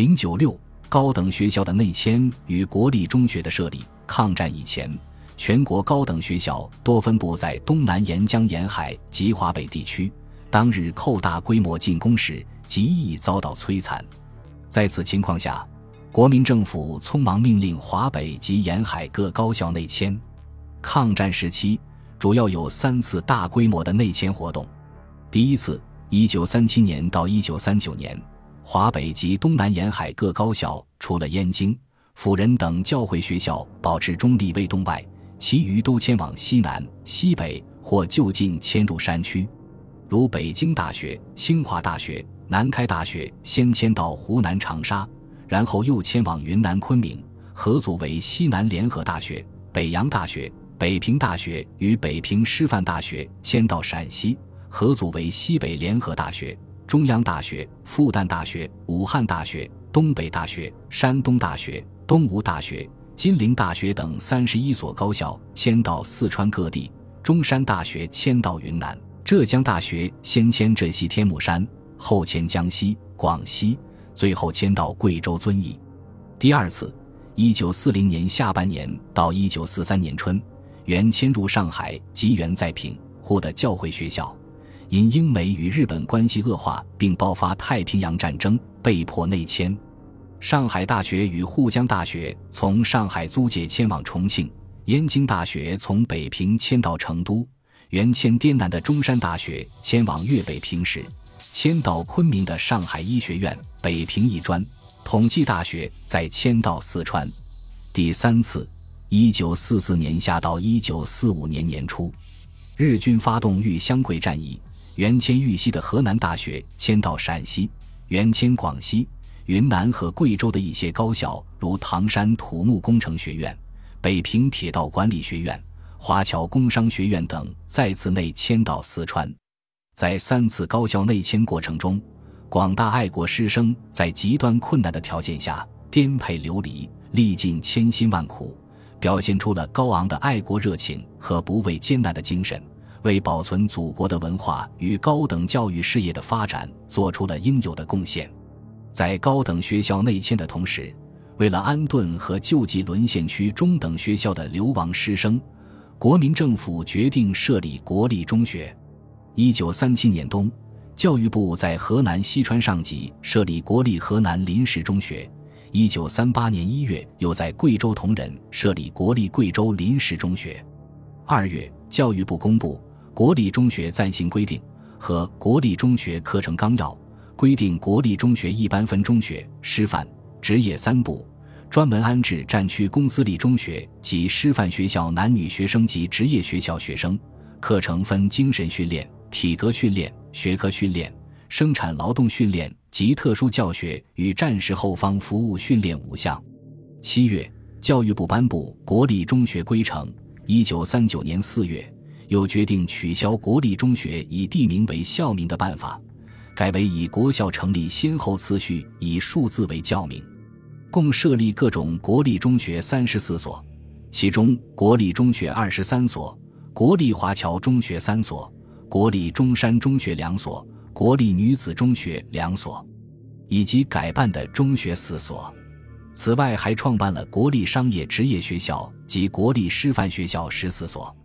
零九六高等学校的内迁与国立中学的设立。抗战以前，全国高等学校多分布在东南沿江沿海及华北地区。当日寇大规模进攻时，极易遭到摧残。在此情况下，国民政府匆忙命令华北及沿海各高校内迁。抗战时期，主要有三次大规模的内迁活动。第一次，一九三七年到一九三九年，华北及东南沿海各高校除了燕京、辅仁等教会学校保持中立未动外，其余都迁往西南、西北或就近迁入山区。如北京大学、清华大学、南开大学先迁到湖南长沙，然后又迁往云南昆明，合组为西南联合大学；北洋大学。北平大学与北平师范大学迁到陕西，合组为西北联合大学；中央大学、复旦大学、武汉大学、东北大学、山东大学、东吴大学、金陵大学等三十一所高校迁到四川各地；中山大学迁到云南；浙江大学先迁浙西天目山，后迁江西、广西，最后迁到贵州遵义。第二次，一九四零年下半年到一九四三年春。原迁入上海及原在平沪的教会学校，因英美与日本关系恶化，并爆发太平洋战争，被迫内迁。上海大学与沪江大学从上海租界迁往重庆，燕京大学从北平迁到成都，原迁滇南的中山大学迁往粤北平时，迁到昆明的上海医学院、北平医专、统计大学再迁到四川。第三次。一九四四年夏到一九四五年年初，日军发动豫湘桂战役，原迁豫西的河南大学迁到陕西，原迁广西、云南和贵州的一些高校，如唐山土木工程学院、北平铁道管理学院、华侨工商学院等，再次内迁到四川。在三次高校内迁过程中，广大爱国师生在极端困难的条件下颠沛流离，历尽千辛万苦。表现出了高昂的爱国热情和不畏艰难的精神，为保存祖国的文化与高等教育事业的发展做出了应有的贡献。在高等学校内迁的同时，为了安顿和救济沦陷区中等学校的流亡师生，国民政府决定设立国立中学。一九三七年冬，教育部在河南西川上级设立国立河南临时中学。一九三八年一月，又在贵州铜仁设立国立贵州临时中学。二月，教育部公布《国立中学暂行规定》和《国立中学课程纲要》，规定国立中学一般分中学、师范、职业三部，专门安置战区公私立中学及师范学校男女学生及职业学校学生。课程分精神训练、体格训练、学科训练、生产劳动训练。及特殊教学与战时后方服务训练五项。七月，教育部颁布《国立中学规程》。一九三九年四月，又决定取消国立中学以地名为校名的办法，改为以国校成立先后次序以数字为教名。共设立各种国立中学三十四所，其中国立中学二十三所，国立华侨中学三所，国立中山中学两所。国立女子中学两所，以及改办的中学四所。此外，还创办了国立商业职业学校及国立师范学校十四所。